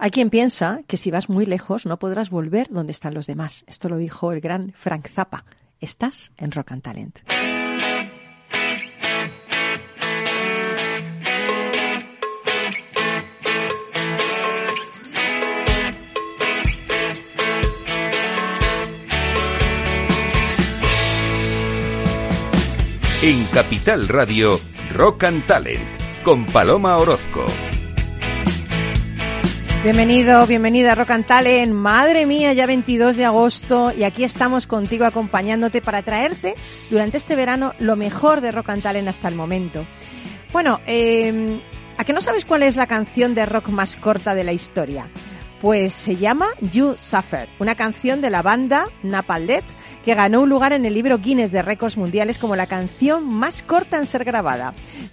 Hay quien piensa que si vas muy lejos no podrás volver donde están los demás. Esto lo dijo el gran Frank Zappa. Estás en Rock and Talent. En Capital Radio, Rock and Talent, con Paloma Orozco. Bienvenido, bienvenida a Rock and Talent. Madre mía, ya 22 de agosto y aquí estamos contigo acompañándote para traerte durante este verano lo mejor de Rock and Talent hasta el momento. Bueno, eh, ¿a que no sabes cuál es la canción de rock más corta de la historia? Pues se llama You Suffer, una canción de la banda Napalm Death que ganó un lugar en el libro Guinness de récords mundiales como la canción más corta en ser grabada.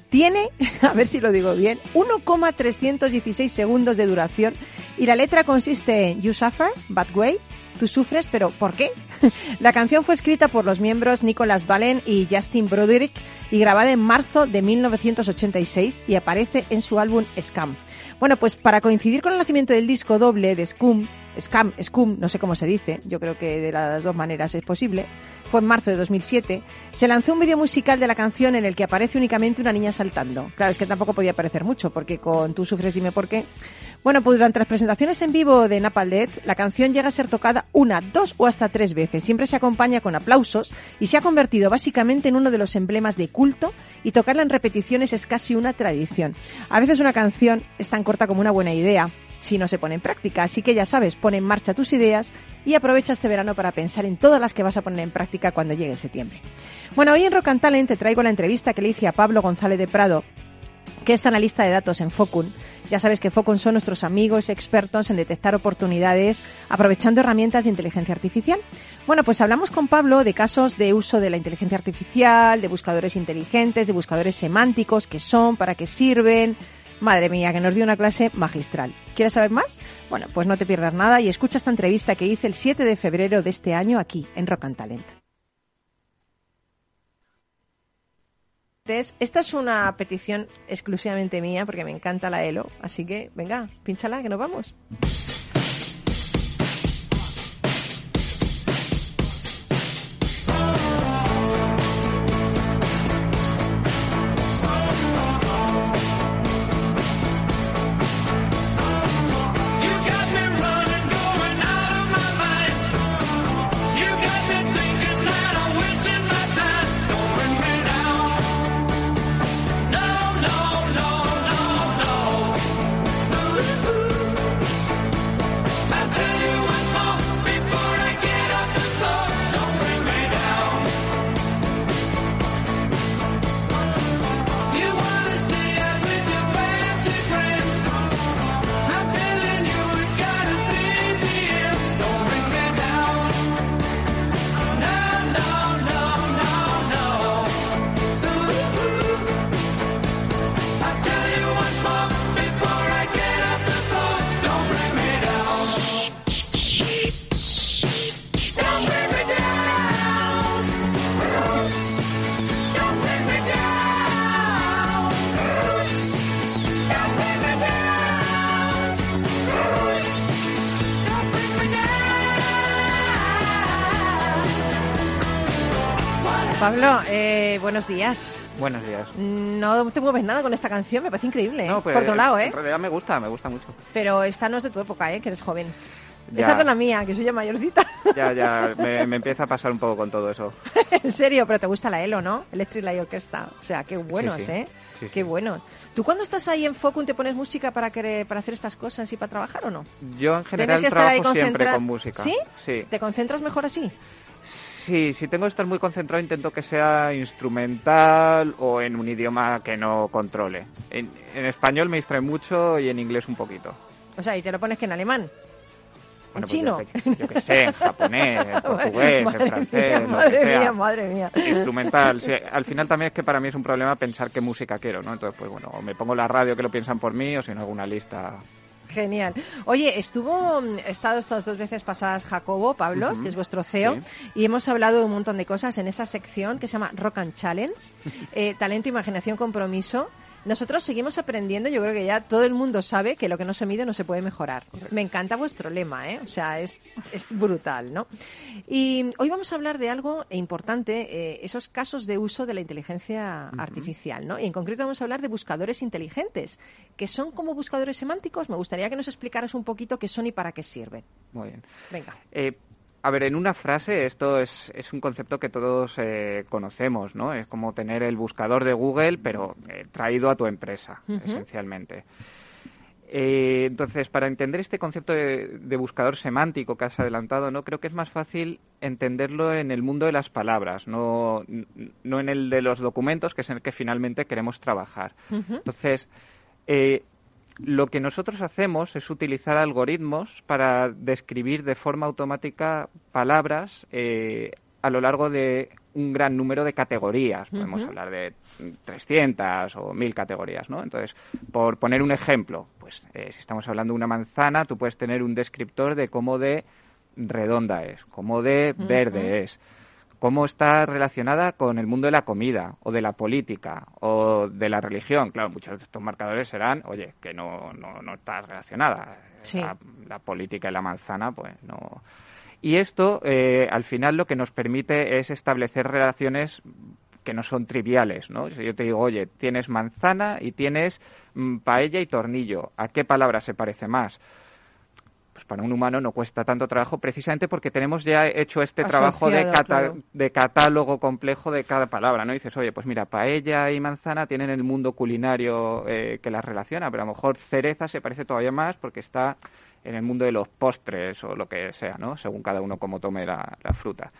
Tiene, a ver si lo digo bien, 1,316 segundos de duración y la letra consiste en You suffer, bad way, tú sufres, pero ¿por qué? La canción fue escrita por los miembros Nicholas Valen y Justin Broderick y grabada en marzo de 1986 y aparece en su álbum Scam. Bueno, pues para coincidir con el nacimiento del disco doble de Scum, Scam, Scum, no sé cómo se dice, yo creo que de las dos maneras es posible, fue en marzo de 2007, se lanzó un vídeo musical de la canción en el que aparece únicamente una niña saltando. Claro, es que tampoco podía aparecer mucho, porque con Tú sufres, dime por qué. Bueno, pues durante las presentaciones en vivo de Napalm la canción llega a ser tocada una, dos o hasta tres veces. Siempre se acompaña con aplausos y se ha convertido básicamente en uno de los emblemas de culto y tocarla en repeticiones es casi una tradición. A veces una canción es tan corta como una buena idea, si no se pone en práctica. Así que ya sabes, pon en marcha tus ideas y aprovecha este verano para pensar en todas las que vas a poner en práctica cuando llegue septiembre. Bueno, hoy en Rock and te traigo la entrevista que le hice a Pablo González de Prado, que es analista de datos en Focun. Ya sabes que Focun son nuestros amigos expertos en detectar oportunidades aprovechando herramientas de inteligencia artificial. Bueno, pues hablamos con Pablo de casos de uso de la inteligencia artificial, de buscadores inteligentes, de buscadores semánticos, qué son, para qué sirven, Madre mía, que nos dio una clase magistral. ¿Quieres saber más? Bueno, pues no te pierdas nada y escucha esta entrevista que hice el 7 de febrero de este año aquí en Rock and Talent. Esta es una petición exclusivamente mía porque me encanta la ELO, así que venga, pínchala que nos vamos. Pablo, eh, buenos días. Buenos días. No te mueves nada con esta canción, me parece increíble. No, pues, Por otro lado, ¿eh? En realidad me gusta, me gusta mucho. Pero esta no es de tu época, ¿eh? Que eres joven. Ya. Esta es la mía, que soy ya mayorcita. Ya, ya, me, me empieza a pasar un poco con todo eso. en serio, pero te gusta la ELO, ¿no? Electric Light Orchestra. O sea, qué buenos, Sí, sí. ¿eh? Sí, qué buenos. ¿Tú cuando estás ahí en Focus te pones música para, que, para hacer estas cosas y para trabajar o no? Yo en general ¿Tienes que trabajo siempre con música. ¿Sí? Sí. ¿Te concentras mejor así? Sí, si tengo que estar muy concentrado intento que sea instrumental o en un idioma que no controle. En, en español me distrae mucho y en inglés un poquito. O sea, y te lo pones que en alemán. Bueno, ¿En pues chino? Yo, que sé, en japonés, en portugués, Madre en francés, mía, lo madre que sea. mía, madre mía. Instrumental. Sí, al final también es que para mí es un problema pensar qué música quiero, ¿no? Entonces, pues bueno, o me pongo la radio que lo piensan por mí o si no alguna lista. Genial. Oye, estuvo, mm, estado estas dos veces pasadas Jacobo Pablos, que es vuestro CEO, Sí. y hemos hablado de un montón de cosas en esa sección que se llama Rock and Challenge, eh, talento, imaginación, compromiso. Nosotros seguimos aprendiendo, yo creo que ya todo el mundo sabe que lo que no se mide no se puede mejorar. Me encanta vuestro lema, ¿eh? O sea, es, es brutal, ¿no? Y hoy vamos a hablar de algo importante, eh, esos casos de uso de la inteligencia artificial, ¿no? Y en concreto vamos a hablar de buscadores inteligentes, que son como buscadores semánticos. Me gustaría que nos explicaras un poquito qué son y para qué sirven. Muy bien. Venga. Eh, a ver, en una frase, esto es, es un concepto que todos eh, conocemos, ¿no? Es como tener el buscador de Google, pero eh, traído a tu empresa, esencialmente. Eh, entonces, para entender este concepto de, de, buscador semántico que has adelantado, no creo que es más fácil entenderlo en el mundo de las palabras, no, no en el de los documentos, que es en el que finalmente queremos trabajar. Entonces, eh, lo que nosotros hacemos es utilizar algoritmos para describir de forma automática palabras eh, a lo largo de un gran número de categorías. Podemos uh -huh. hablar de 300 o 1000 categorías, ¿no? Entonces, por poner un ejemplo, pues eh, si estamos hablando de una manzana, tú puedes tener un descriptor de cómo de redonda es, cómo de verde uh -huh. es cómo está relacionada con el mundo de la comida o de la política o de la religión. Claro, muchos de estos marcadores serán, oye, que no, no, no está relacionada. Sí. La, la, política y la manzana, pues no. Y esto, eh, al final, lo que nos permite es establecer relaciones que no son triviales, ¿no? Si yo te digo, oye, tienes manzana y tienes mm, paella y tornillo, ¿a qué palabra se parece más? Pues para un humano no cuesta tanto trabajo precisamente porque tenemos ya hecho este Asociado, trabajo de, cata claro. de, catálogo complejo de cada palabra, ¿no? Y dices, oye, pues mira, paella y manzana tienen el mundo culinario eh, que las relaciona, pero a lo mejor cereza se parece todavía más porque está en el mundo de los postres o lo que sea, ¿no? Según cada uno como tome la, la fruta.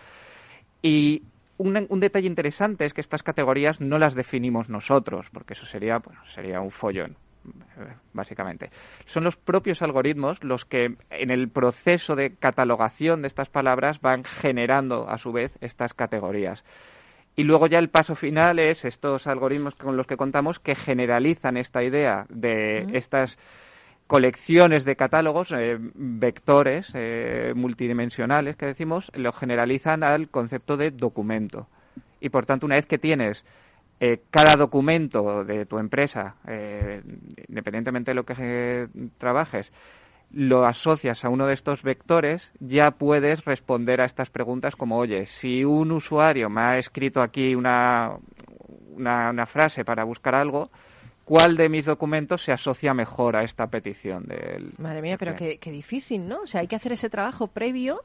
Y un, un, detalle interesante es que estas categorías no las definimos nosotros, porque eso sería, bueno, sería un follón básicamente. Son los propios algoritmos los que en el proceso de catalogación de estas palabras van generando a su vez estas categorías. Y luego ya el paso final es estos algoritmos con los que contamos que generalizan esta idea de uh -huh. estas colecciones de catálogos, eh, vectores eh, multidimensionales que decimos, lo generalizan al concepto de documento. Y por tanto, una vez que tienes eh, cada documento de tu empresa, eh, independientemente de lo que eh, trabajes, lo asocias a uno de estos vectores, ya puedes responder a estas preguntas como, oye, si un usuario me ha escrito aquí una, una, una frase para buscar algo, ¿cuál de mis documentos se asocia mejor a esta petición del... Madre mía, pero qué, qué difícil, ¿no? O sea, hay que hacer ese trabajo previo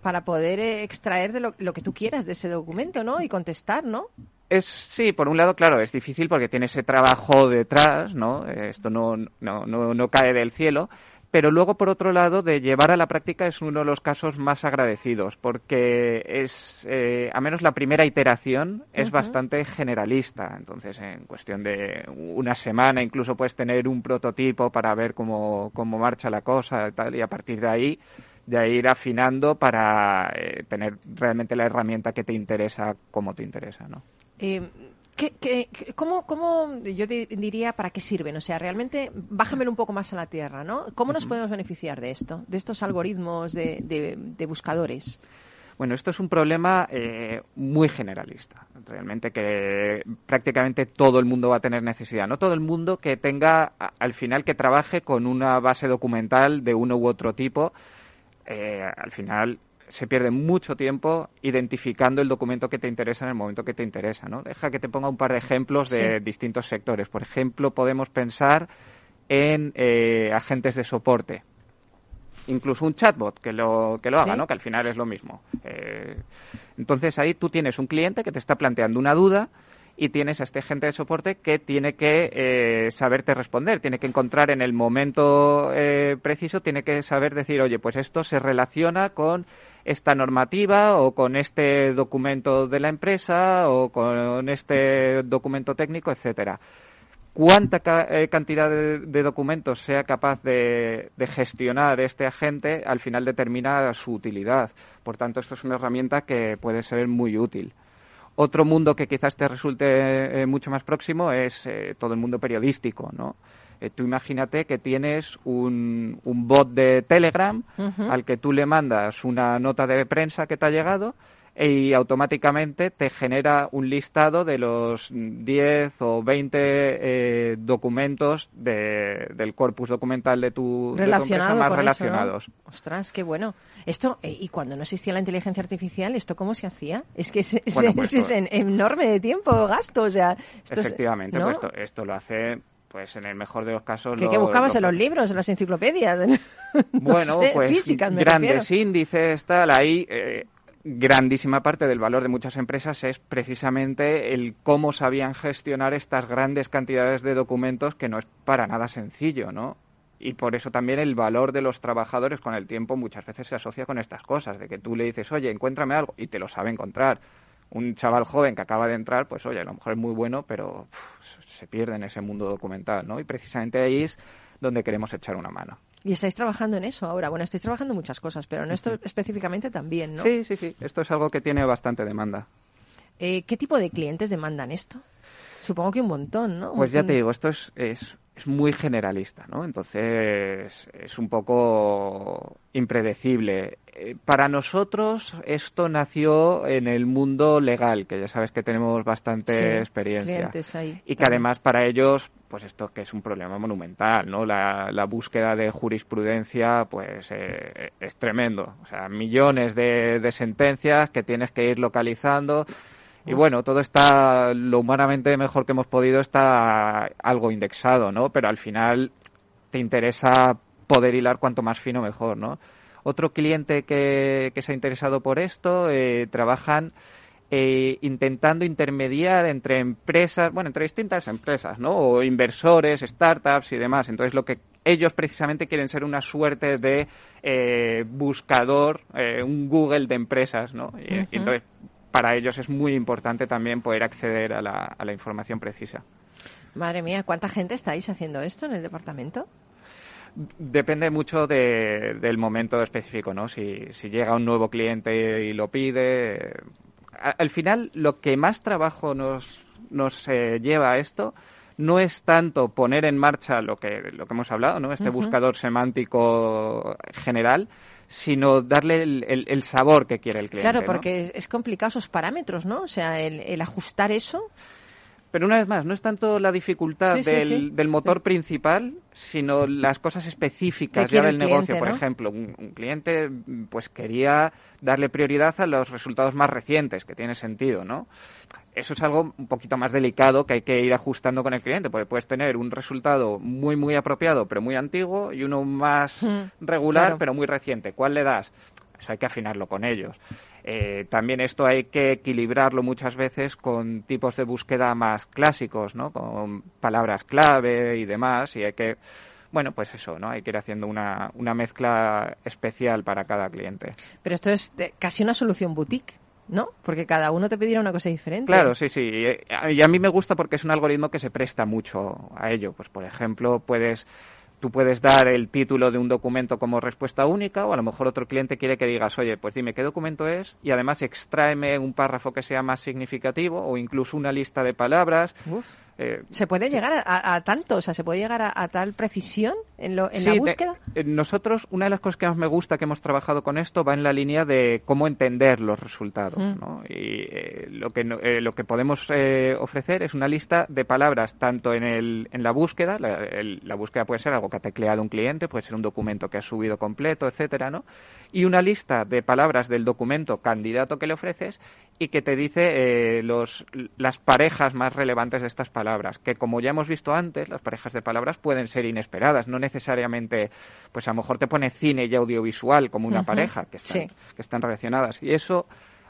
para poder eh, extraer de lo, lo, que tú quieras de ese documento, ¿no? Y contestar, ¿no? Es, sí, por un lado, claro, es difícil porque tiene ese trabajo detrás, ¿no? Esto no, no, no, no cae del cielo. Pero luego, por otro lado, de llevar a la práctica es uno de los casos más agradecidos, porque es, eh, a menos la primera iteración, es uh -huh. bastante generalista. Entonces, en cuestión de una semana, incluso puedes tener un prototipo para ver cómo, cómo marcha la cosa y tal, y a partir de ahí de ir afinando para eh, tener realmente la herramienta que te interesa como te interesa, ¿no? Eh, ¿qué, qué, cómo, ¿Cómo, yo te diría, para qué sirven? O sea, realmente, bájamelo un poco más a la tierra, ¿no? ¿Cómo nos podemos beneficiar de esto, de estos algoritmos de, de, de buscadores? Bueno, esto es un problema eh, muy generalista, realmente que prácticamente todo el mundo va a tener necesidad. No todo el mundo que tenga, al final, que trabaje con una base documental de uno u otro tipo, eh, al final se pierde mucho tiempo identificando el documento que te interesa en el momento que te interesa. ¿no? Deja que te ponga un par de ejemplos de sí. distintos sectores. Por ejemplo, podemos pensar en eh, agentes de soporte. Incluso un chatbot que lo, que lo haga, ¿Sí? ¿no? que al final es lo mismo. Eh, entonces ahí tú tienes un cliente que te está planteando una duda y tienes a este agente de soporte que tiene que eh, saberte responder, tiene que encontrar en el momento preciso, tiene que saber decir, oye, pues esto se relaciona con esta normativa o con este documento de la empresa o con este documento técnico, etcétera. Cuánta ca eh, cantidad de, documentos sea capaz de, de, gestionar este agente al final determina su utilidad. Por tanto, esto es una herramienta que puede ser muy útil. Otro mundo que quizás te resulte eh, mucho más próximo es eh, todo el mundo periodístico, ¿no? Eh, tú imagínate que tienes un, un bot de Telegram uh -huh. al que tú le mandas una nota de prensa que te ha llegado, y automáticamente te genera un listado de los 10 o 20 eh, documentos del corpus documental de tu, Relacionado más relacionados. Ostras, qué bueno. Esto, eh, y cuando no existía la inteligencia artificial, ¿esto cómo se hacía? Es que es, pues es, enorme de tiempo, gasto, o sea... efectivamente, pues esto, lo hace pues en el mejor de los casos... ¿Qué, lo, buscabas en los libros, en las enciclopedias? bueno, pues grandes índices, tal, ahí... Eh, grandísima parte del valor de muchas empresas es precisamente el cómo sabían gestionar estas grandes cantidades de documentos que no es para nada sencillo, ¿no? Y por eso también el valor de los trabajadores con el tiempo muchas veces se asocia con estas cosas, de que tú le dices, oye, encuéntrame algo, y te lo sabe encontrar. Un chaval joven que acaba de entrar, pues oye, a lo mejor es muy bueno, pero se pierde en ese mundo documental, ¿no? Y precisamente ahí es donde queremos echar una mano. Y estáis trabajando en eso ahora. Bueno, estáis trabajando en muchas cosas, pero en esto específicamente también, ¿no? Sí, sí, sí. Esto es algo que tiene bastante demanda. Eh, ¿Qué tipo de clientes demandan esto? Supongo que un montón, ¿no? Pues ya te digo, esto es, es, es muy generalista, ¿no? Entonces es un poco impredecible. Eh, para nosotros esto nació en el mundo legal, que ya sabes que tenemos bastante experiencia. y que además para ellos, pues esto que es un problema monumental, ¿no? La, búsqueda de jurisprudencia, pues eh, es tremendo. O sea, millones de, de sentencias que tienes que ir localizando y bueno, todo está lo humanamente mejor que hemos podido está algo indexado, ¿no? Pero al final te interesa poder hilar cuanto más fino mejor, ¿no? Otro cliente que, que se ha interesado por esto eh, trabajan eh, intentando intermediar entre empresas, bueno, entre distintas empresas, ¿no? O inversores, startups y demás. Entonces, lo que ellos precisamente quieren ser una suerte de eh, buscador, eh, un Google de empresas, ¿no? y entonces para ellos es muy importante también poder acceder a la, a la información precisa. Madre mía, ¿cuánta gente estáis haciendo esto en el departamento? Depende mucho del momento específico, ¿no? Si, si, llega un nuevo cliente y lo pide. Al final, lo que más trabajo nos, nos eh, lleva a esto no es tanto poner en marcha lo que, lo que hemos hablado, ¿no? Este buscador semántico general, sino darle el, sabor que quiere el cliente. Claro, porque es complicado esos parámetros, ¿no? O sea, el, ajustar eso. Pero una vez más, no es tanto la dificultad del, del, motor principal, sino las cosas específicas ya del negocio. Por ejemplo, un, un, cliente pues quería darle prioridad a los resultados más recientes, que tiene sentido, ¿no? eso es algo un poquito más delicado que hay que ir ajustando con el cliente, porque puedes tener un resultado muy, muy apropiado, pero muy antiguo, y uno más mm, regular, pero muy reciente. ¿Cuál le das? Eso hay que afinarlo con ellos. Eh, también esto hay que equilibrarlo muchas veces con tipos de búsqueda más clásicos, ¿no? Con palabras clave y demás, y hay que bueno, pues eso, ¿no? Hay que ir haciendo una, una mezcla especial para cada cliente. Pero esto es casi una solución boutique. ¿no? Porque cada uno te pedirá una cosa diferente. Claro, sí, sí. Y a mí me gusta porque es un algoritmo que se presta mucho a ello. Pues, por ejemplo, puedes tú puedes dar el título de un documento como respuesta única o a lo mejor otro cliente quiere que digas, oye, pues dime qué documento es y además extráeme un párrafo que sea más significativo o incluso una lista de palabras. Eh, ¿Se puede llegar a, tanto? O sea, ¿se puede llegar a, tal precisión en, lo, en la búsqueda? Eh, nosotros, una de las cosas que más me gusta que hemos trabajado con esto va en la línea de cómo entender los resultados. Mm. ¿no? Y eh, lo, que, lo que podemos ofrecer es una lista de palabras tanto en, el, en la búsqueda, la, la, búsqueda puede ser algo que ha tecleado un cliente, puede ser un documento que ha subido completo, etcétera, ¿no? Y una lista de palabras del documento candidato que le ofreces y que te dice los, las parejas más relevantes de estas palabras que como ya hemos visto antes, las parejas de palabras pueden ser inesperadas, no necesariamente, pues a lo mejor te pone cine y audiovisual como una pareja, que están, que están relacionadas. Y eso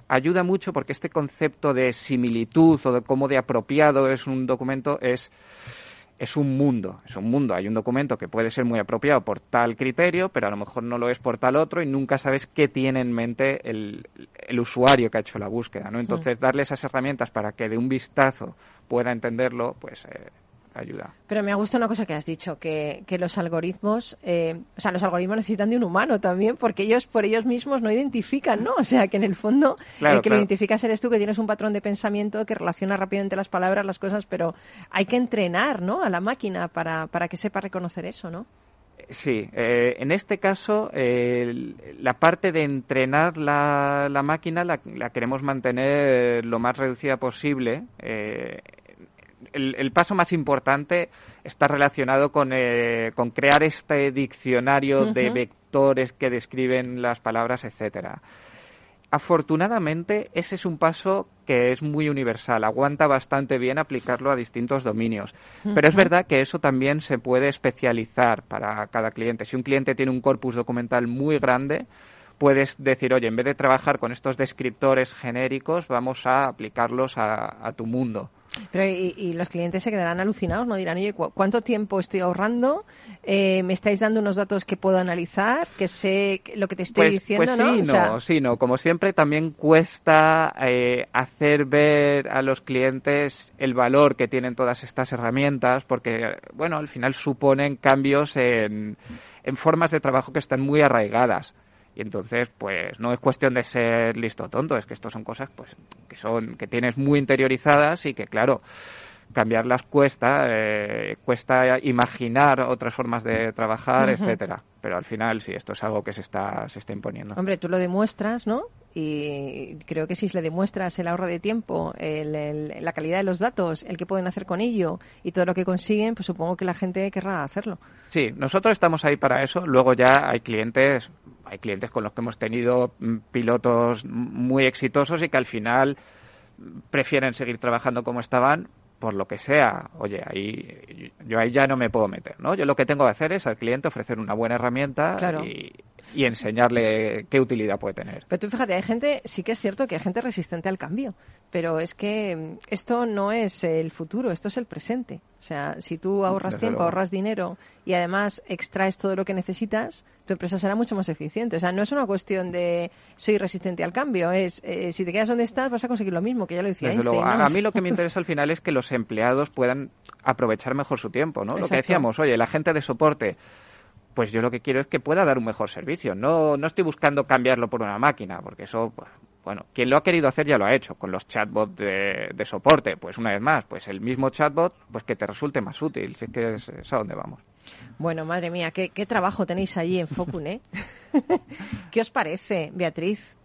ayuda mucho porque este concepto de similitud o de cómo de apropiado es un documento es es un mundo, es un mundo. Hay un documento que puede ser muy apropiado por tal criterio, pero a lo mejor no lo es por tal otro y nunca sabes qué tiene en mente el, el usuario que ha hecho la búsqueda, ¿no? Entonces, darle esas herramientas para que de un vistazo pueda entenderlo, pues eh, ayuda. Pero me ha gustado una cosa que has dicho, que, que los algoritmos, eh, o sea, los algoritmos necesitan de un humano también, porque ellos por ellos mismos no identifican, ¿no? O sea, que en el fondo el que lo identificas eres tú, que tienes un patrón de pensamiento que relaciona rápidamente las palabras, las cosas, pero hay que entrenar, ¿no? A la máquina para, para que sepa reconocer eso, ¿no? Sí, eh, en este caso la parte de entrenar la, la máquina la, queremos mantener lo más reducida posible. Eh, el, paso más importante está relacionado con, eh, con crear este diccionario de vectores que describen las palabras, etcétera. Afortunadamente, ese es un paso que es muy universal, aguanta bastante bien aplicarlo a distintos dominios. Pero es verdad que eso también se puede especializar para cada cliente. Si un cliente tiene un corpus documental muy grande, puedes decir, oye, en vez de trabajar con estos descriptores genéricos, vamos a aplicarlos a tu mundo. Pero y, los clientes se quedarán alucinados, ¿no? Dirán, oye, ¿cuánto tiempo estoy ahorrando? Eh, ¿Me estáis dando unos datos que puedo analizar? Que sé lo que te estoy pues, diciendo, pues ¿no? Sí, no, sí, no. Como siempre, también cuesta eh, hacer ver a los clientes el valor que tienen todas estas herramientas, porque, bueno, al final suponen cambios en, en formas de trabajo que están muy arraigadas. Y entonces, pues no es cuestión de ser listo tonto, es que esto son cosas pues que son que tienes muy interiorizadas y que claro, cambiarlas cuesta, eh, cuesta imaginar otras formas de trabajar, etcétera. Pero al final sí, esto es algo que se está se está imponiendo. Hombre, tú lo demuestras, ¿no? y creo que si le demuestras el ahorro de tiempo, la calidad de los datos, el que pueden hacer con ello y todo lo que consiguen, pues supongo que la gente querrá hacerlo. Sí, nosotros estamos ahí para eso. Luego ya hay clientes, hay clientes con los que hemos tenido mm, pilotos muy exitosos y que al final prefieren seguir trabajando como estaban por lo que sea, oye, ahí yo ahí ya no me puedo meter, ¿no? Yo lo que tengo que hacer es al cliente ofrecer una buena herramienta y, y, enseñarle qué utilidad puede tener. Pero tú fíjate, hay gente, sí que es cierto que hay gente resistente al cambio, pero es que mm, esto no es el futuro, esto es el presente. O sea, si tú ahorras tiempo, ahorras dinero y además extraes todo lo que necesitas, tu empresa será mucho más eficiente. O sea, no es una cuestión de soy resistente al cambio, es eh, si te quedas donde estás vas a conseguir lo mismo, que ya lo decía Einstein, A mí lo que me interesa al final es que los empleados puedan aprovechar mejor su tiempo, ¿no? Lo que decíamos, oye, la gente de soporte pues yo lo que quiero es que pueda dar un mejor servicio. No, no estoy buscando cambiarlo por una máquina, porque eso, pues, bueno, quien lo ha querido hacer ya lo ha hecho con los chatbots de, de, soporte. Pues una vez más, pues el mismo chatbot, pues que te resulte más útil. Si es que es, a donde vamos. Bueno, madre mía, qué, qué trabajo tenéis allí en Focun, ¿eh? ¿Qué os parece, Beatriz?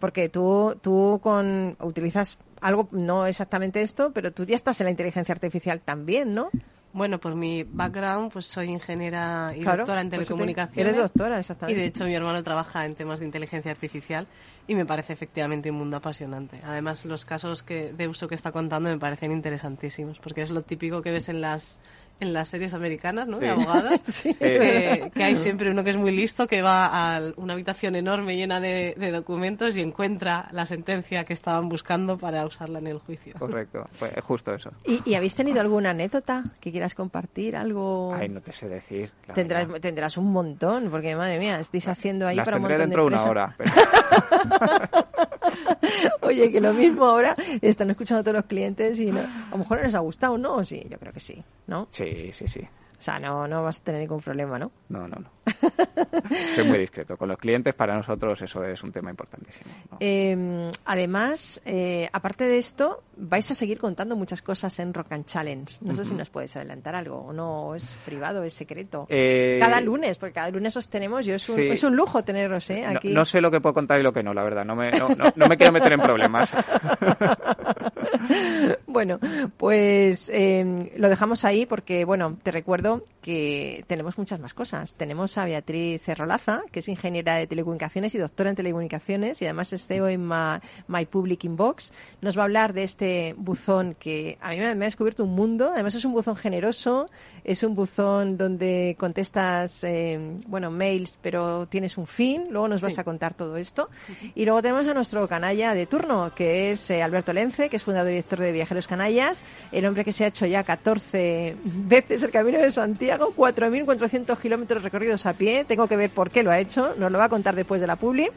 Porque tú, tú con, utilizas algo, no exactamente esto, pero tú ya estás en la inteligencia artificial también, ¿no? Bueno, por mi background, pues soy ingeniera y doctora en telecomunicaciones. Eres doctora, exactamente. Y de hecho mi hermano trabaja en temas de inteligencia artificial y me parece efectivamente un mundo apasionante. Además, los casos que, de uso que está contando me parecen interesantísimos, porque es lo típico que ves en las en las series americanas, ¿no? De abogados, que, hay siempre uno que es muy listo, que va a una habitación enorme llena de, documentos y encuentra la sentencia que estaban buscando para usarla en el juicio. Correcto, pues justo eso. ¿Y, habéis tenido alguna anécdota que quieras compartir? ¿Algo? Ay, no te sé decir. Tendrás, tendrás un montón, porque madre mía, estáis haciendo ahí para un montón dentro de, una hora. Oye, que lo mismo ahora están escuchando a todos los clientes y a lo mejor no les ha gustado, ¿no? Sí, yo creo que sí, ¿no? Sí, sí, sí. O sea, no, no vas a tener ningún problema, ¿no? No, no, no. Soy muy discreto. Con los clientes, para nosotros, eso es un tema importantísimo. Em, además, eh, aparte de esto, vais a seguir contando muchas cosas en Rock and Challenge. No sé si nos puedes adelantar algo, o no, es privado, es secreto. Eh, cada lunes, porque cada lunes os tenemos, yo es un, es un lujo teneros ¿eh? aquí. No, sé lo que puedo contar y lo que no, la verdad. No me, no, no me quiero meter en problemas. bueno, pues em, lo dejamos ahí porque, bueno, te recuerdo que tenemos muchas más cosas. Tenemos a Beatriz Cerrolaza, que es ingeniera de telecomunicaciones y doctora en telecomunicaciones y además es CEO en My, Public Inbox. Nos va a hablar de este buzón que a mí me, ha descubierto un mundo. Además es un buzón generoso, es un buzón donde contestas, em, bueno, mails, pero tienes un fin. Luego nos vas a contar todo esto. Y luego tenemos a nuestro canalla de turno, que es eh, Alberto Lence, que es fundador y director de Viajeros Canallas, el hombre que se ha hecho ya 14 veces el Camino de Santiago, 4.400 kilómetros recorridos a pie. Tengo que ver por qué lo ha hecho, nos lo va a contar después de la publi.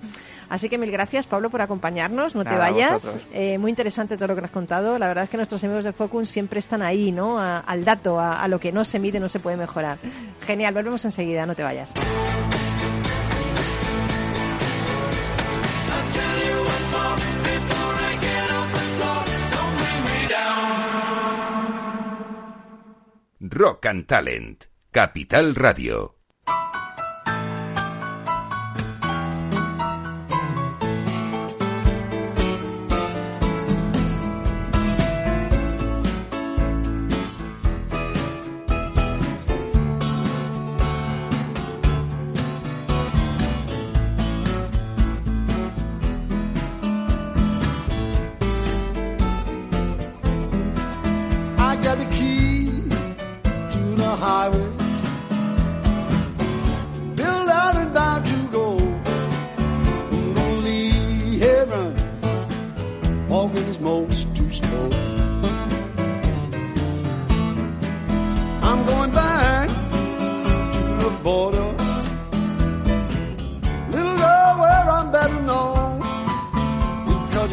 Así que mil gracias, Pablo, por acompañarnos. No te vayas. Eh, muy interesante todo lo que nos has contado. La verdad es que nuestros amigos de Focus siempre están ahí, ¿no? al dato, a lo que no se mide, no se puede mejorar. Genial, volvemos enseguida, no te vayas. Rock and Talent, Capital Radio.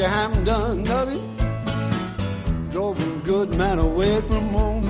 You haven't done nothing. Drove a good man away from home.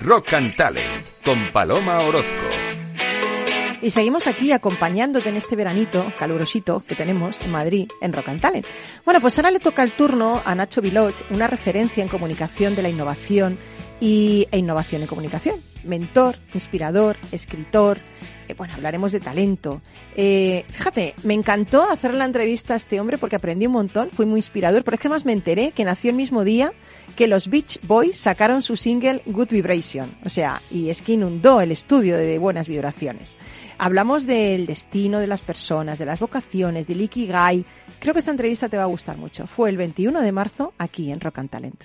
Rock and Talent con Paloma Orozco. Y seguimos aquí acompañándote en este veranito calurosito que tenemos en Madrid, en Rock and Talent. Bueno, pues ahora le toca el turno a Nacho Viloch, una referencia en comunicación de la innovación y, e innovación en comunicación. Mentor, inspirador, escritor. Eh, bueno, hablaremos de talento. Eh, fíjate, me encantó hacer la entrevista a este hombre porque aprendí un montón, fue muy inspirador, pero es que más me enteré que nació el mismo día que los Beach Boys sacaron su single Good Vibration. O sea, y es que inundó el estudio de buenas vibraciones. Hablamos del destino de las personas, de las vocaciones, del Ikigai. Creo que esta entrevista te va a gustar mucho. Fue el 21 de marzo aquí en Rock and Talent.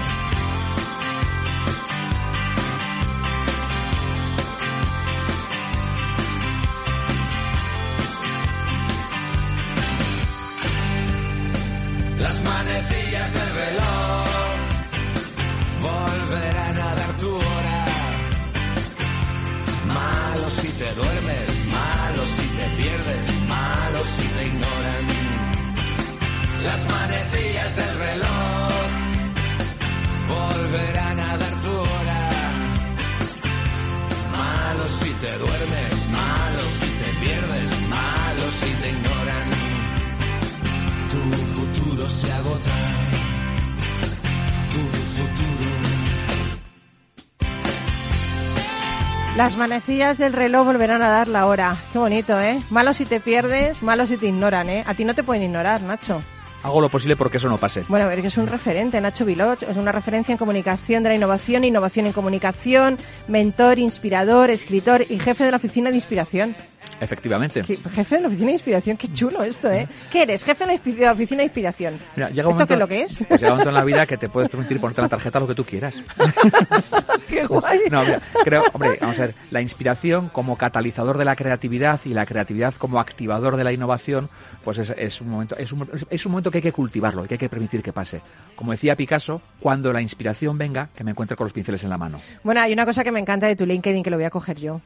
Manecillas del reloj volverán a dar la hora. Qué bonito, ¿eh? Malo si te pierdes, malo si te ignoran, ¿eh? A ti no te pueden ignorar, Nacho. Hago lo posible porque eso no pase. Bueno, es que es un referente, Nacho Viloch, es una referencia en comunicación de la innovación, innovación en comunicación, mentor, inspirador, escritor y jefe de la oficina de inspiración. Efectivamente. ¿Qué- Jefe de la oficina de inspiración, qué chulo esto, ¿eh? ¿Qué eres? Jefe de la oficina de inspiración. Mira, llega un ¿Esto momento, qué es lo que es? Pues llega un momento en la vida que te puedes permitir ponerte en la tarjeta lo que tú quieras. qué guay. No, mira, creo, hombre, vamos a ver, la inspiración como catalizador de la creatividad y la creatividad como activador de la innovación, pues es, es un momento, es un, es un momento que hay que cultivarlo, y que hay que permitir que pase. Como decía Picasso, cuando la inspiración venga, que me encuentre con los pinceles en la mano. Bueno, hay una cosa que me encanta de tu LinkedIn que lo voy a coger yo.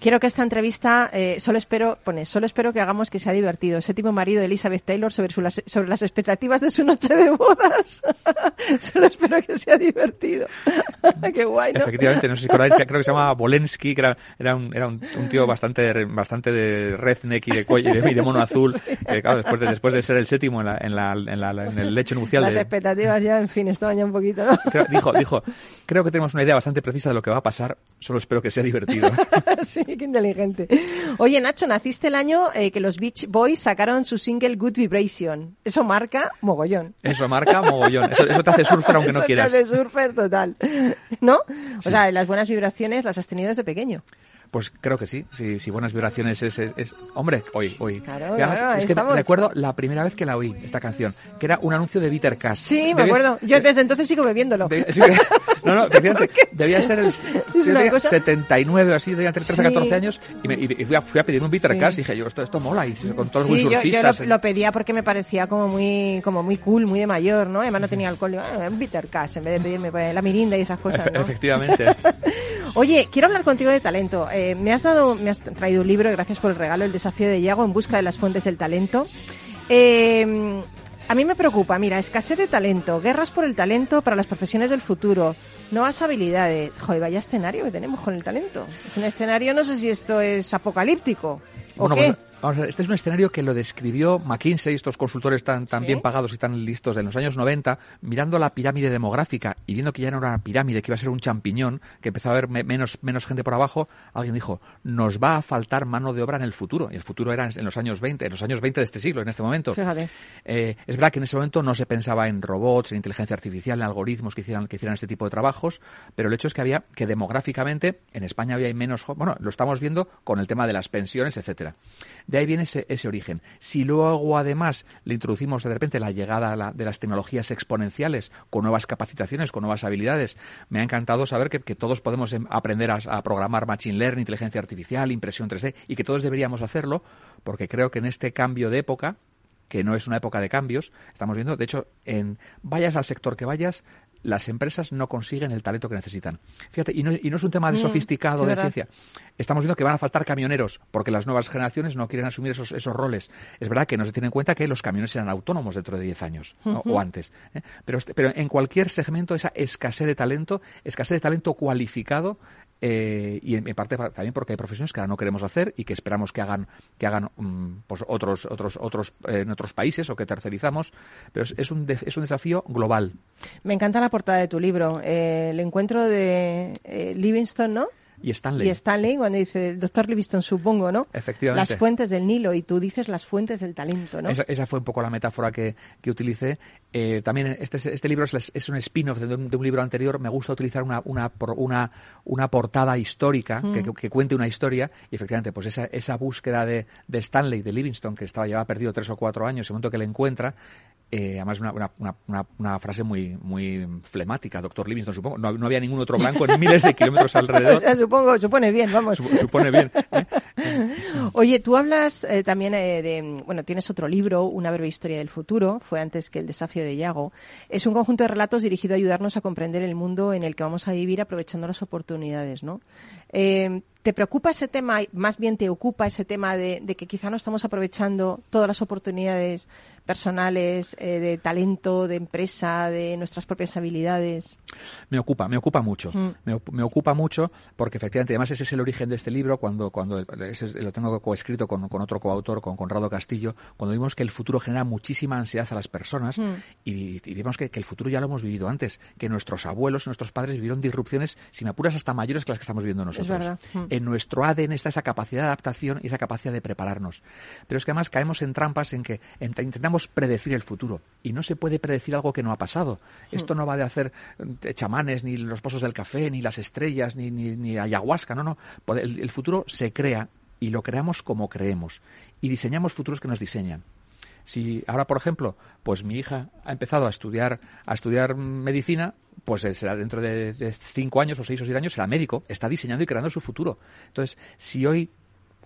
Quiero que esta entrevista, eh, solo espero, pone, solo espero que hagamos que sea divertido. Séptimo marido de Elizabeth Taylor sobre, su- sobre las expectativas de su noche de bodas. solo espero que sea divertido. Qué guay, ¿no? Efectivamente, no sé si acordáis, que creo que se llamaba Bolensky, que era, era, un, era un, un tío bastante, bastante de redneck y de, cuello, y de, y de mono azul, que, claro, después de, después de ser el séptimo en, la, en, la, en, la- en el lecho nupcial Las de, expectativas ya, en fin, estaban ya un poquito, ¿no? Creo- dijo, dijo, creo que tenemos una idea bastante precisa de lo que va a pasar, solo espero que sea divertido. sí, qué inteligente. Oye, Nacho, naciste el año eh, que los Beach Boys sacaron su single Good Vibration. Eso marca mogollón. Eso marca mogollón, eso, eso te hace surfer aunque no Eso te quieras. hace surfer total. ¿No? O sea, las buenas vibraciones las has tenido desde pequeño. Pues creo que sí, sí, sí buenas vibraciones es, es, es- hombre, hoy, hoy. Claro, además, claro, es que estamos. recuerdo la primera vez que la oí, esta canción, que era un anuncio de Bitter Cash. Sí, me acuerdo. Yo desde entonces sigo bebiéndolo. de- sí, que- no, no, debía ser el cosa- 79 o así, tenía 13 Sí. 14 años, y, me, y fui, a, fui a pedir un Bitter. Cash y dije, yo, esto, esto mola, y con todos los yo, yo windsurfistas. lo, lo pedía porque me parecía como muy como muy cool, muy de mayor, ¿no? Además no tenía alcohol, digo, ah, un bitter cash en vez de pedirme pues, la mirinda y esas cosas. Efectivamente. Oye, quiero hablar contigo de talento. Eh, me has dado, me has traído un libro, gracias por el regalo, El desafío de Iago en busca de las fuentes del talento. Eh, a mí me preocupa, mira, escasez de talento, guerras por el talento para las profesiones del futuro, nuevas habilidades. Joder, vaya escenario que tenemos con el talento. Es un escenario, no sé si esto es apocalíptico o Bueno, qué. pues, vamos a ver, este es un escenario que lo describió McKinsey, estos consultores tan, tan Sí. bien pagados y tan listos de los años 90, mirando la pirámide demográfica y viendo que ya no era una pirámide, que iba a ser un champiñón, que empezaba a haber me- menos, menos gente por abajo, alguien dijo, nos va a faltar mano de obra en el futuro. Y el futuro era en los años 20, en los años 20 de este siglo, en este momento. Fíjate. Eh, es verdad que en ese momento no se pensaba en robots, en inteligencia artificial, en algoritmos que hicieran, que hicieran este tipo de trabajos, pero el hecho es que había que demográficamente en España había menos, bueno, lo estamos viendo con el tema de las pensiones, etcétera. De ahí viene ese, ese origen. Si luego además le introducimos de repente la llegada de las tecnologías exponenciales con nuevas capacitaciones, con nuevas habilidades, me ha encantado saber que, que todos podemos em, aprender a, a programar machine learning, inteligencia artificial, impresión 3D y que todos deberíamos hacerlo porque creo que en este cambio de época que no es una época de cambios. Estamos viendo, de hecho, en vayas al sector que vayas, las empresas no consiguen el talento que necesitan. Fíjate, y no, y no es un tema de Mm, sofisticado de ciencia. Estamos viendo que van a faltar camioneros porque las nuevas generaciones no quieren asumir esos, esos roles. Es verdad que no se tiene en cuenta que los camiones serán autónomos dentro de 10 años o antes. ¿eh? Pero, este- pero en cualquier segmento esa escasez de talento, escasez de talento cualificado eh, y en, parte pa- también porque hay profesiones que ahora no queremos hacer y que esperamos que hagan que hagan mm, pues otros otros otros eh, en otros países o que tercerizamos pero es, un de- es un desafío global Me encanta la portada de tu libro, eh, el encuentro de eh, Livingston, ¿no? Y Stanley Y Stanley, cuando dice, doctor Livingston, supongo, ¿no? Efectivamente. Las fuentes del Nilo, y tú dices las fuentes del talento, ¿no? Esa, esa fue un poco la metáfora que, que utilicé. Eh, también este, este libro es, es un spin-off de un, de un libro anterior. Me gusta utilizar una, una, una, una portada histórica Mm. que, que- que cuente una historia. Y efectivamente, pues esa, esa búsqueda de, de Stanley, de Livingston, que estaba ya perdido tres o cuatro años, el momento que le encuentra, eh, además una, una, una, una- una frase muy, muy flemática, doctor Livingston, supongo. No, no había ningún otro blanco en miles de kilómetros O alrededor. sea, supongo, supone bien, vamos. Sup- supone bien. ¿eh? Oye, tú hablas eh, también eh, de, bueno, tienes otro libro, Una breve historia del futuro, fue antes que El desafío de Yago. Es un conjunto de relatos dirigido a ayudarnos a comprender el mundo en el que vamos a vivir aprovechando las oportunidades, ¿no? Eh, ¿Te preocupa ese tema, más bien te ocupa ese tema de, de que quizá no estamos aprovechando todas las oportunidades personales, eh, de talento, de empresa, de nuestras propias habilidades? Me ocupa, me ocupa mucho. Mm. Me, ocupa mucho porque efectivamente, además ese es el origen de este libro, cuando, cuando ese lo tengo coescrito con, con otro coautor, con Conrado Castillo, cuando vimos que el futuro genera muchísima ansiedad a las personas Mm. y, y vimos que, que el futuro ya lo hemos vivido antes, que nuestros abuelos, nuestros padres vivieron disrupciones, si me apuras, hasta mayores que las que estamos viendo nosotros. Mm. En nuestro ADN está esa capacidad de adaptación y esa capacidad de prepararnos. Pero es que además caemos en trampas en que ent- predecir el futuro y no se puede predecir algo que no ha pasado. Esto no va de hacer eh, chamanes, ni los pozos del café, ni las estrellas, ni, ni, ni ayahuasca, no, no. El, el futuro se crea y lo creamos como creemos y diseñamos futuros que nos diseñan. Si ahora, por ejemplo, pues mi hija ha empezado a estudiar a estudiar medicina, pues eh, será dentro de, de cinco años o seis o siete años será médico. Está diseñando y creando su futuro. Entonces, si hoy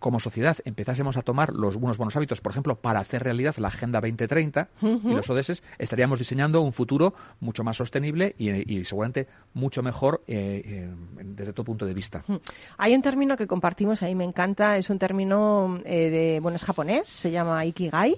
como sociedad empezásemos a tomar los unos buenos hábitos, por ejemplo, para hacer realidad la Agenda 2030 Ujú. y los ODS, estaríamos diseñando un futuro mucho más sostenible y, y seguramente mucho mejor eh, eh, desde todo punto de vista. Hay un término que compartimos ahí, me encanta, es un término eh, de, bueno, es japonés, se llama Ikigai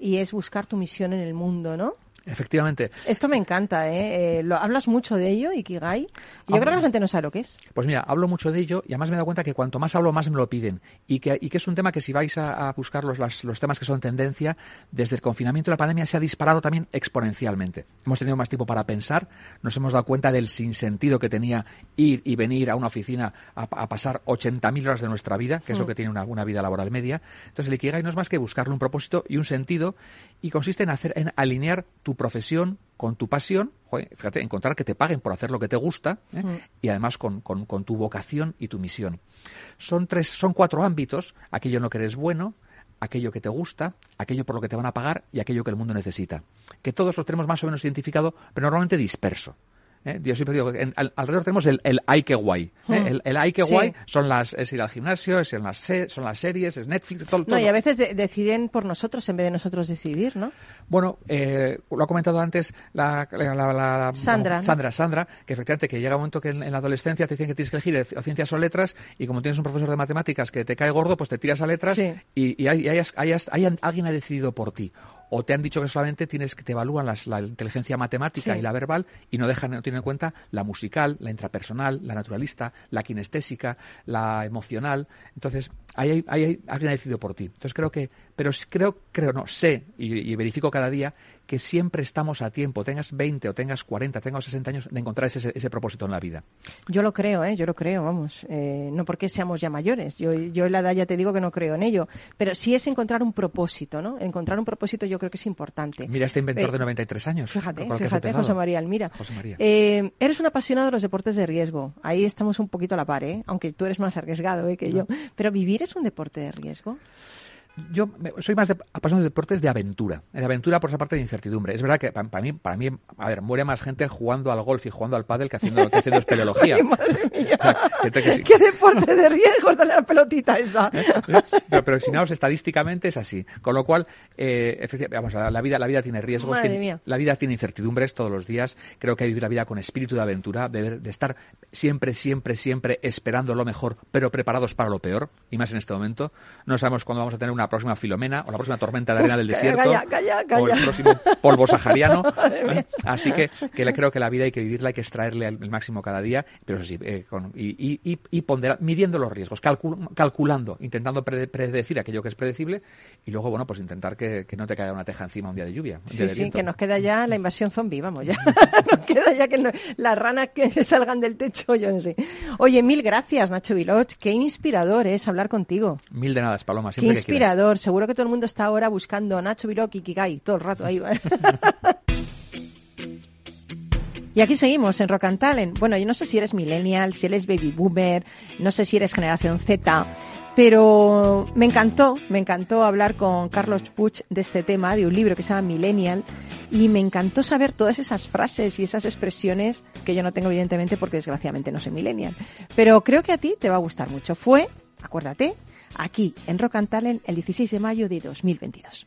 y es buscar tu misión en el mundo, ¿no? Efectivamente. Esto me encanta, ¿eh? Eh, lo, hablas mucho de ello, Ikigai. Yo creo que la gente no sabe lo que es. Pues mira, hablo mucho de ello y además me he dado cuenta que cuanto más hablo, más me lo piden. Y que, y que es un tema que si vais a, a buscar los, las- los temas que son tendencia, desde el confinamiento y la pandemia se ha disparado también exponencialmente. Hemos tenido más tiempo para pensar, nos hemos dado cuenta del sinsentido que tenía ir y venir a una oficina a, a pasar 80.000 horas de nuestra vida, que es lo Mm. que tiene una, una vida laboral media. Entonces el Ikigai no es más que buscarle un propósito y un sentido y consiste en hacer en alinear tu profesión con tu pasión, joder, fíjate, encontrar que te paguen por hacer lo que te gusta ¿eh? Y además con, con- con tu vocación y tu misión. Son tres, son cuatro ámbitos, aquello en lo que eres bueno, aquello que te gusta, aquello por lo que te van a pagar y aquello que el mundo necesita. Que todos lo tenemos más o menos identificado, pero normalmente disperso. ¿Eh? Yo siempre digo que en- al- alrededor tenemos el, el ay que guay. ¿eh? Hmm. El, el ay que Sí. guay son las, es ir al gimnasio, es en las, se- son las series, es Netflix, todo, No, todo. y a veces de- deciden por nosotros en vez de nosotros decidir, ¿no? Bueno, eh, lo ha comentado antes la, la- la- la- Sandra, ¿no? Sandra, Sandra, que efectivamente que llega un momento que en, en la adolescencia te dicen que tienes que elegir o ciencias o letras y como tienes un profesor de matemáticas que te cae gordo, pues te tiras a letras Sí. y, y hay- hayas- hayan- alguien ha decidido por ti. O te han dicho que solamente tienes que te evalúan las- la inteligencia matemática Sí. y la verbal y no dejan, no tienen en cuenta la musical, la intrapersonal, la naturalista, la kinestésica, la emocional. Entonces, ahí hay, ahí hay- alguien ha decidido por ti. Entonces creo que, pero creo, creo no, sé y, y verifico cada día que siempre estamos a tiempo, tengas 20 o tengas 40, tengas 60 años, de encontrar ese, ese propósito en la vida. Yo lo creo, ¿eh? Yo lo creo, vamos. Eh, no porque seamos ya mayores. Yo, yo en la edad ya te digo que no creo en ello. Pero sí es encontrar un propósito, ¿no? Encontrar un propósito yo creo que es importante. Mira este inventor Eh, de 93 años. Fíjate, fíjate. José María Almira. José María. Eh, eres un apasionado de los deportes de riesgo. Ahí estamos un poquito a la par, ¿eh? Aunque tú eres más arriesgado ¿eh? que yo. Pero ¿vivir es un deporte de riesgo? Yo soy más de, apasionado de deportes de aventura, de aventura por esa parte de incertidumbre. Es verdad que pa- para mí, para mí, a ver, muere más gente jugando al golf y jugando al pádel que haciendo, que haciendo espeleología. Ay, madre mía. O sea, gente que sí. ¿Qué deporte de riesgos de la pelotita esa? Pero, pero si no, estadísticamente es así. Con lo cual, eh, efectivamente, vamos, la, la vida, la vida tiene riesgos, tiene- la vida tiene incertidumbres todos los días. Creo que hay que vivir la vida con espíritu de aventura, de, de estar siempre, siempre, siempre esperando lo mejor, pero preparados para lo peor, y más en este momento. No sabemos cuándo vamos a tener una próxima Filomena o la próxima tormenta de arena del desierto calla, calla, o el próximo polvo sahariano. ¿eh? Así que, que le- creo que la vida hay que vivirla, hay que extraerle el, el máximo cada día, pero eso sí, eh, con- y, y, y, y pondera- midiendo los riesgos, calcul- calculando, intentando pre- predecir aquello que es predecible y luego, bueno, pues intentar que, que no te caiga una teja encima un día de lluvia. Sí, de sí, viento. que nos queda ya la invasión zombie, vamos, ya. nos queda ya que no- las ranas que salgan del techo, yo no sé. Oye, mil gracias, Nacho Vilot. Qué inspirador es hablar contigo. Mil de nada, Paloma, siempre que quieras. Seguro que todo el mundo está ahora buscando Nacho Vilot y Kikai todo el rato ahí. Y aquí seguimos en Rock and Talent. Bueno, yo no sé si eres millennial, si eres baby boomer, no sé si eres generación Z, pero me encantó, me encantó hablar con Carlos Puig de este tema, de un libro que se llama Millennial, y me encantó saber todas esas frases y esas expresiones que yo no tengo evidentemente porque desgraciadamente no soy millennial. Pero creo que a ti te va a gustar mucho. Fue, acuérdate, aquí en Rock and Talent el 16 de mayo de 2022.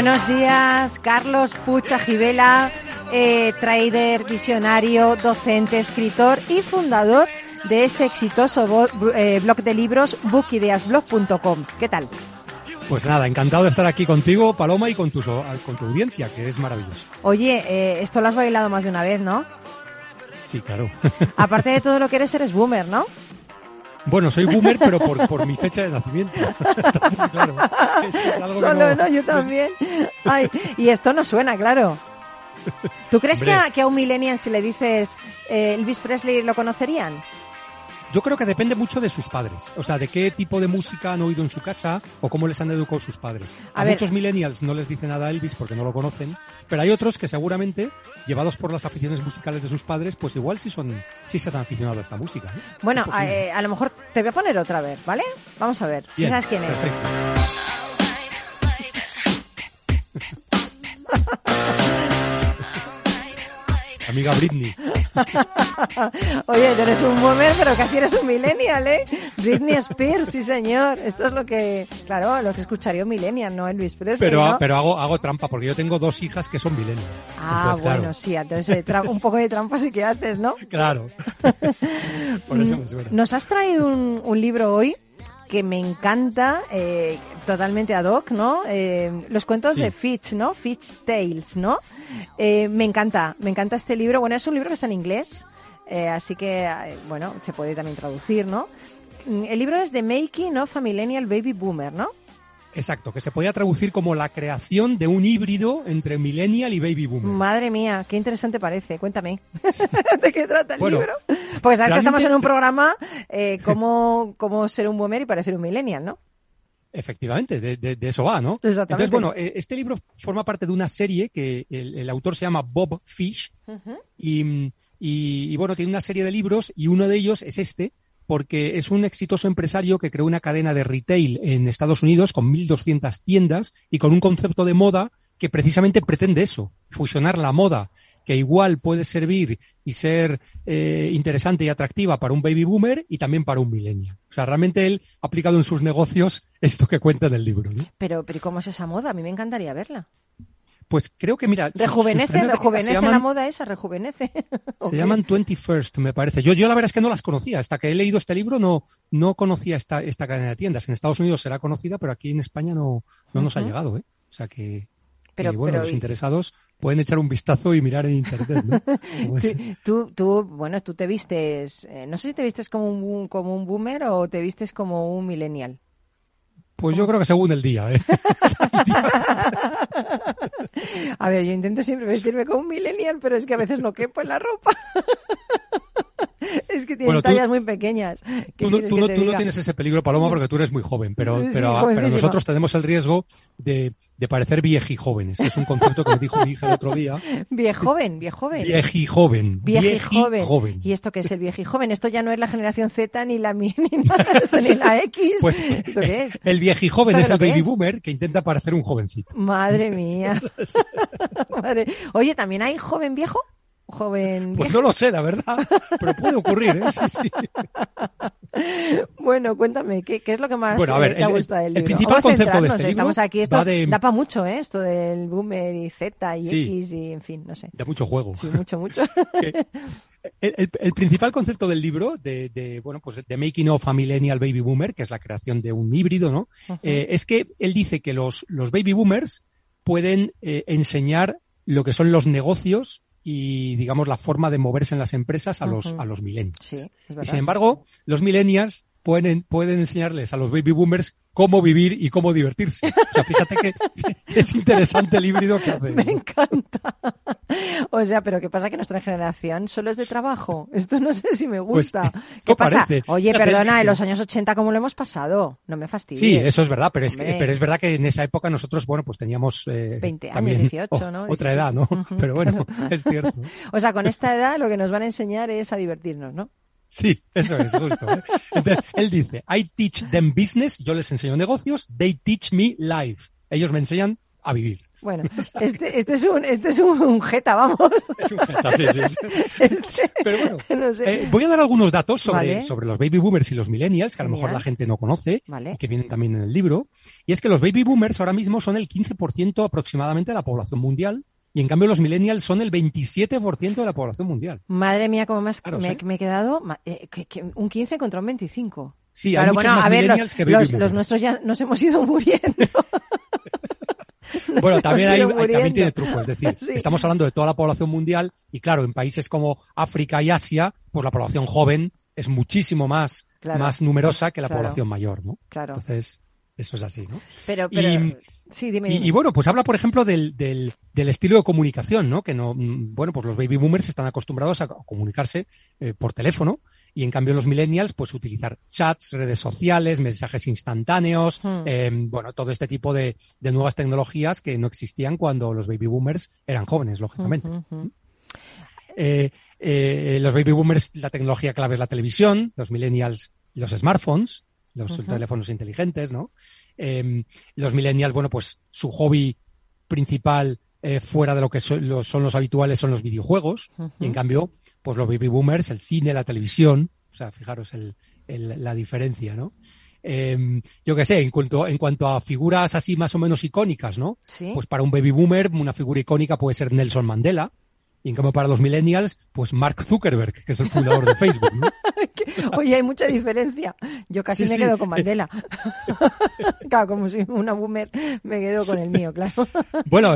Buenos días, Carlos Pucha Gibela, eh, trader, visionario, docente, escritor y fundador de ese exitoso eh, blog de libros bookideasblog.com. ¿Qué tal? Pues nada, encantado de estar aquí contigo, Paloma, y con tu, con tu audiencia, que es maravilloso. Oye, eh, esto lo has bailado más de una vez, ¿no? Sí, claro. Aparte de todo lo que eres, eres boomer, ¿no? Bueno, soy boomer, pero por, por mi fecha de nacimiento. Entonces, claro, eso es algo que Solo, no- no, yo también. Ay, y esto no suena, claro. ¿Tú crees que a, que a un millennial si le dices eh, Elvis Presley lo conocerían? Yo creo que depende mucho de sus padres. O sea, de qué tipo de música han oído en su casa o cómo les han educado sus padres. A A, ver. muchos millennials no les dice nada a Elvis porque no lo conocen, pero hay otros que seguramente, llevados por las aficiones musicales de sus padres, pues igual sí son, sí se han aficionado a esta música. ¿eh? Bueno, posible. eh, a lo mejor te voy a poner otra vez, ¿vale? Vamos a ver. Bien, ¿Sabes quién es? perfecto. Amiga Britney. Oye, tú eres un boomer, pero casi eres un millennial, ¿eh? Britney Spears, sí señor. Esto es lo que, claro, lo que escucharía un millennial, no Elvis Presley, Pero, ¿no? pero hago, hago trampa porque yo tengo dos hijas que son millennials. Ah, Entonces, claro, bueno, sí, entonces eh, un poco de trampa sí que haces, ¿no? Claro. Por eso me suena. Nos has traído un, un libro hoy que me encanta, eh, totalmente ad hoc, ¿no? Eh, los cuentos Sí. de Fitch, ¿no? Fitch Tales, ¿no? Eh, me encanta, me encanta este libro. Bueno, es un libro que está en inglés, así que, bueno, se puede también traducir, ¿no? Mm, El libro es The Making of a Millennial Baby Boomer, ¿no? Exacto, que se podía traducir como la creación de un híbrido entre millennial y baby boomer. Madre mía, qué interesante parece. Cuéntame. ¿De qué trata el Bueno, libro? Porque sabes que estamos en un programa eh, cómo, cómo ser un boomer y parecer un millennial, ¿no? Efectivamente, de, de- de eso va, ¿no? Exactamente. Entonces, bueno, eh, este libro forma parte de una serie que el, el autor se llama Bob Fish y, y- y, bueno, tiene una serie de libros y uno de ellos es este, porque es un exitoso empresario que creó una cadena de retail en Estados Unidos con 1.200 tiendas y con un concepto de moda que precisamente pretende eso, fusionar la moda que igual puede servir y ser eh, interesante y atractiva para un baby boomer y también para un millennial. O sea, realmente él ha aplicado en sus negocios esto que cuenta en el libro. Pero, pero ¿y ¿cómo es esa moda? A mí me encantaría verla. Pues creo que, mira... Rejuvenece, rejuvenece la moda esa, rejuvenece. Se llaman 21st, me parece. Yo, yo la verdad es que no las conocía. Hasta que he leído este libro no, no conocía esta, esta cadena de tiendas. En Estados Unidos será conocida, pero aquí en España no, no nos ha llegado. ¿eh? O sea que, Pero- bueno, pero los interesados pueden echar un vistazo y mirar en internet. ¿no? Tú, tú, bueno, tú te vistes, eh, no sé si te vistes como un, como un boomer o te vistes como un millennial. Pues yo creo que según el día, ¿eh? A ver, yo intento siempre vestirme como un millennial, pero es que a veces no quepo en la ropa. Es que tienen Bueno, tú- tallas muy pequeñas. ¿Qué Tú no, tú no- tú no tienes ese peligro, Paloma, porque tú eres muy joven, pero, Sí, sí, pero, pero jovencísima. nosotros tenemos el riesgo de, de parecer viejijóvenes, que es un concepto que me dijo mi hija el otro día. Viejoven, viejoven. Viejijoven. Viejijoven. Viejijoven. ¿Y esto qué es el viejijoven? Esto ya no es la generación Z, ni la ni nada, ni la X. Pues ¿Esto qué es? el viejijoven ¿Sabes es el baby es? boomer que intenta parecer un jovencito. Madre mía. Madre- Oye, ¿también hay joven viejo? Joven Pues no lo sé, la verdad, pero puede ocurrir, ¿eh? Sí, sí. Bueno, cuéntame, ¿qué, qué es lo que más Bueno, a ver, te el- gustado del el libro? principal Vamos a concepto de este ¿eh? Estamos libro aquí, esto va de- da para mucho, ¿eh? Esto del boomer y Z y Sí. X y, en fin, no sé. Da mucho juego. Sí, mucho, mucho. El, el- el principal concepto del libro, de, de, bueno, pues de Making of a Millennial Baby Boomer, que es la creación de un híbrido, ¿no? Eh, es que él dice que los, los baby boomers pueden eh, enseñar lo que son los negocios y, digamos, la forma de moverse en las empresas a los, Ujú. a los millennials. Sí, Y sin embargo, los millennials pueden, pueden enseñarles a los baby boomers cómo vivir y cómo divertirse. O sea, fíjate que, es interesante el híbrido que hace. Me encanta. O sea, pero ¿qué pasa? Que nuestra generación solo es de trabajo. Esto no sé si me Pues, gusta. ¿Qué pasa? parece. Oye, Fíjate, perdona, en los años 80, ¿cómo lo hemos pasado? No me fastidies. Sí, eso es verdad, pero es, que, Hombre. pero es verdad que en esa época nosotros, bueno, pues teníamos eh, 20 años, también 18, o- ¿no? otra edad, ¿no? Pero bueno, claro. es cierto. O sea, con esta edad lo que nos van a enseñar es a divertirnos, ¿no? Sí, eso es justo. ¿eh? Entonces, él dice, I teach them business, yo les enseño negocios, they teach me life. Ellos me enseñan a vivir. Bueno, este, este es un, este es un, jeta, vamos. Es un jeta, sí, sí, sí. Este, Pero bueno, no sé. Eh, voy a dar algunos datos sobre, Vale. sobre los baby boomers y los millennials, que a lo mejor la gente no conoce, Vale. y que vienen también en el libro. Y es que los baby boomers ahora mismo son el 15% aproximadamente de la población mundial, y en cambio los millennials son el 27% de la población mundial. Madre mía, cómo más Claro, me, he quedado eh, que- que un 15 contra un 25. Sí, hay claro, muchos bueno, más a ver, millennials los, que baby los- boomers. los nuestros ya nos hemos ido muriendo. Nos Bueno, también, hemos hay, ido también muriendo. tiene truco, es decir, Sí. estamos hablando de toda la población mundial y claro, en países como África y Asia, pues la población joven es muchísimo más, Claro. más numerosa que la Claro. población mayor, ¿no? Claro. Entonces, eso es así, ¿no? Pero, pero, Y- sí, dime, Y, dime. y bueno, pues habla, por ejemplo, del, del, del estilo de comunicación, ¿no? Que no, mm, bueno, pues los baby boomers están acostumbrados a comunicarse eh, por teléfono y en cambio los millennials, pues utilizar chats, redes sociales, mensajes instantáneos, Hmm. eh, bueno, todo este tipo de, de nuevas tecnologías que no existían cuando los baby boomers eran jóvenes, lógicamente. Eh, eh, los baby boomers, la tecnología clave es la televisión, los millennials, los smartphones, los teléfonos inteligentes, ¿no? Eh, los millennials, bueno, pues su hobby principal eh, fuera de lo que son los, son los habituales son los videojuegos, y en cambio, pues los baby boomers, el cine, la televisión, o sea, fijaros el, el- la diferencia, ¿no? Eh, yo qué sé, en cuanto, en cuanto a figuras así más o menos icónicas, ¿no? Sí. Pues para un baby boomer, una figura icónica puede ser Nelson Mandela. Y en cambio para los millennials, pues Mark Zuckerberg, que es el fundador de Facebook. ¿no? Oye, hay mucha diferencia. Yo casi Sí, me sí. quedo con Mandela. claro, como si una boomer me quedo con el mío, claro. Bueno,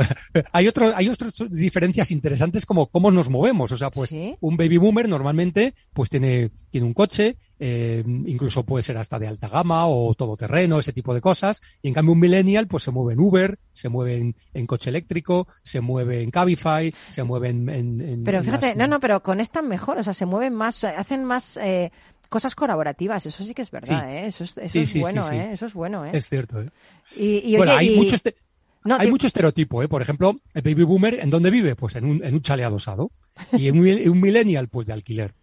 hay otro, hay otras diferencias interesantes como cómo nos movemos. O sea, pues Sí. un baby boomer normalmente pues tiene, tiene un coche, eh, incluso puede ser hasta de alta gama o todoterreno, ese tipo de cosas. Y en cambio un millennial pues se mueve en Uber, se mueve en, en coche eléctrico, se mueve en Cabify, se mueve en... en- en- Pero fíjate, las- no, no, pero conectan mejor, o sea, se mueven más, eh, hacen más eh, cosas colaborativas, eso sí que es verdad, Sí. ¿eh? Eso es, eso Sí, es sí, bueno. ¿eh? Eso es bueno, ¿eh? Es cierto, ¿eh? Y, y, bueno, oye, hay y- mucho este- No, hay te- mucho estereotipo, ¿eh? Por ejemplo, el baby boomer, ¿en dónde vive? Pues en un, en un chale adosado. Y un, un millennial, pues de alquiler.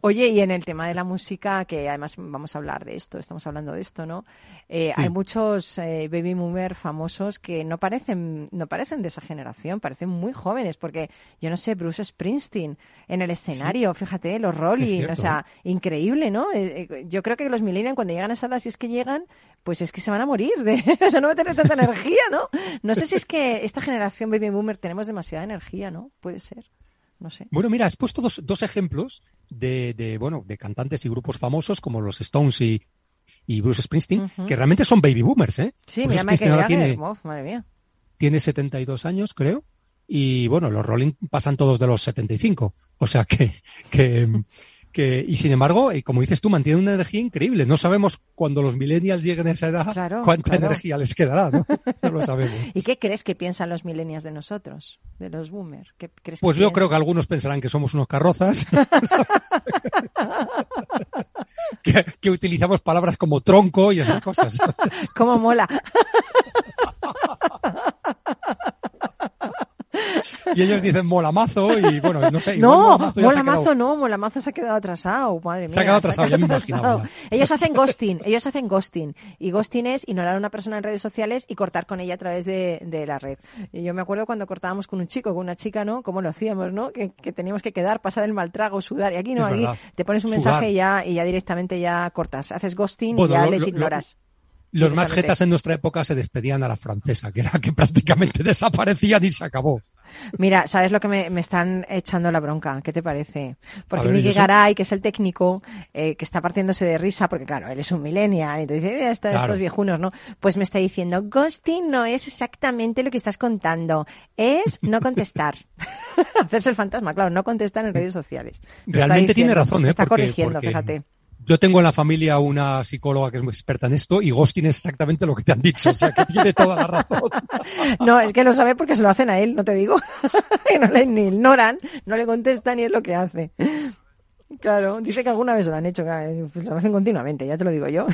Oye, y en el tema de la música, que además vamos a hablar de esto, estamos hablando de esto, ¿no? Eh, Sí. Hay muchos eh, baby boomer famosos que no parecen, no parecen de esa generación, parecen muy jóvenes, porque yo no sé, Bruce Springsteen en el escenario, fíjate, los Rolling, cierto, o sea, increíble, ¿no? Eh, eh, yo creo que los millennials cuando llegan a esa edad, si es que llegan, pues es que se van a morir, de, o sea, no va a tener tanta energía, ¿no? No sé si es que esta generación baby boomer tenemos demasiada energía, ¿no? Puede ser, no sé. Bueno, mira, has puesto dos, dos ejemplos de, de, bueno, de cantantes y grupos famosos como los Stones y, y Bruce Springsteen, que realmente son baby boomers, ¿eh? Sí, Bruce mira, ahora tiene, uf, madre mía. tiene 72 años, creo. Y bueno, los Rolling pasan todos de los 75. O sea que, que, que, y sin embargo, eh, como dices tú, mantienen una energía increíble. No sabemos cuando los millennials lleguen a esa edad Claro, cuánta claro. energía les quedará, ¿no? No lo sabemos. ¿Y qué crees que piensan los millennials de nosotros, de los boomers? ¿Qué crees Pues que yo creo que algunos pensarán que somos unos carrozas, que, que utilizamos palabras como tronco y esas cosas. ¿Cómo mola? Y ellos dicen molamazo y bueno, no sé. No, Molamazo quedado- no, Molamazo se ha quedado atrasado, madre mía. Se ha quedado atrasado, ya me imaginaba. Ellos hacen ghosting, ellos hacen ghosting. Y ghosting es ignorar a una persona en redes sociales y cortar con ella a través de, de la red. Y yo me acuerdo cuando cortábamos con un chico, con una chica, ¿no? ¿Cómo lo hacíamos, no? Que, que teníamos que quedar, pasar el mal trago, sudar. Y aquí no, Es aquí verdad. te pones un mensaje y ya, y ya directamente ya cortas. Haces ghosting Bueno, y ya lo- les lo- lo- ignoras. Los más jetas en nuestra época se despedían a la francesa, que era que prácticamente desaparecían y se acabó. Mira, ¿sabes lo que me, me están echando la bronca? ¿Qué te parece? Porque ver, ¿y Miguel? Garay, que es el técnico, eh, que está partiéndose de risa, porque claro, él es un millennial, entonces dice, "Mira, estos, Claro. estos viejunos, ¿no? Pues me está diciendo, ghosting no es exactamente lo que estás contando, es no contestar. Hacerse el fantasma, claro, no contestar en redes sociales. Realmente tiene razón, ¿eh? Está Porque- corrigiendo, porque fíjate. Yo tengo en la familia una psicóloga que es muy experta en esto y ghosting es exactamente lo que te han dicho, o sea que tiene toda la razón. No, es que lo sabe porque se lo hacen a él, no te digo. que no le ignoran, no le contestan y es lo que hace. Claro, dice que alguna vez lo han hecho, claro, pues lo hacen continuamente, ya te lo digo yo.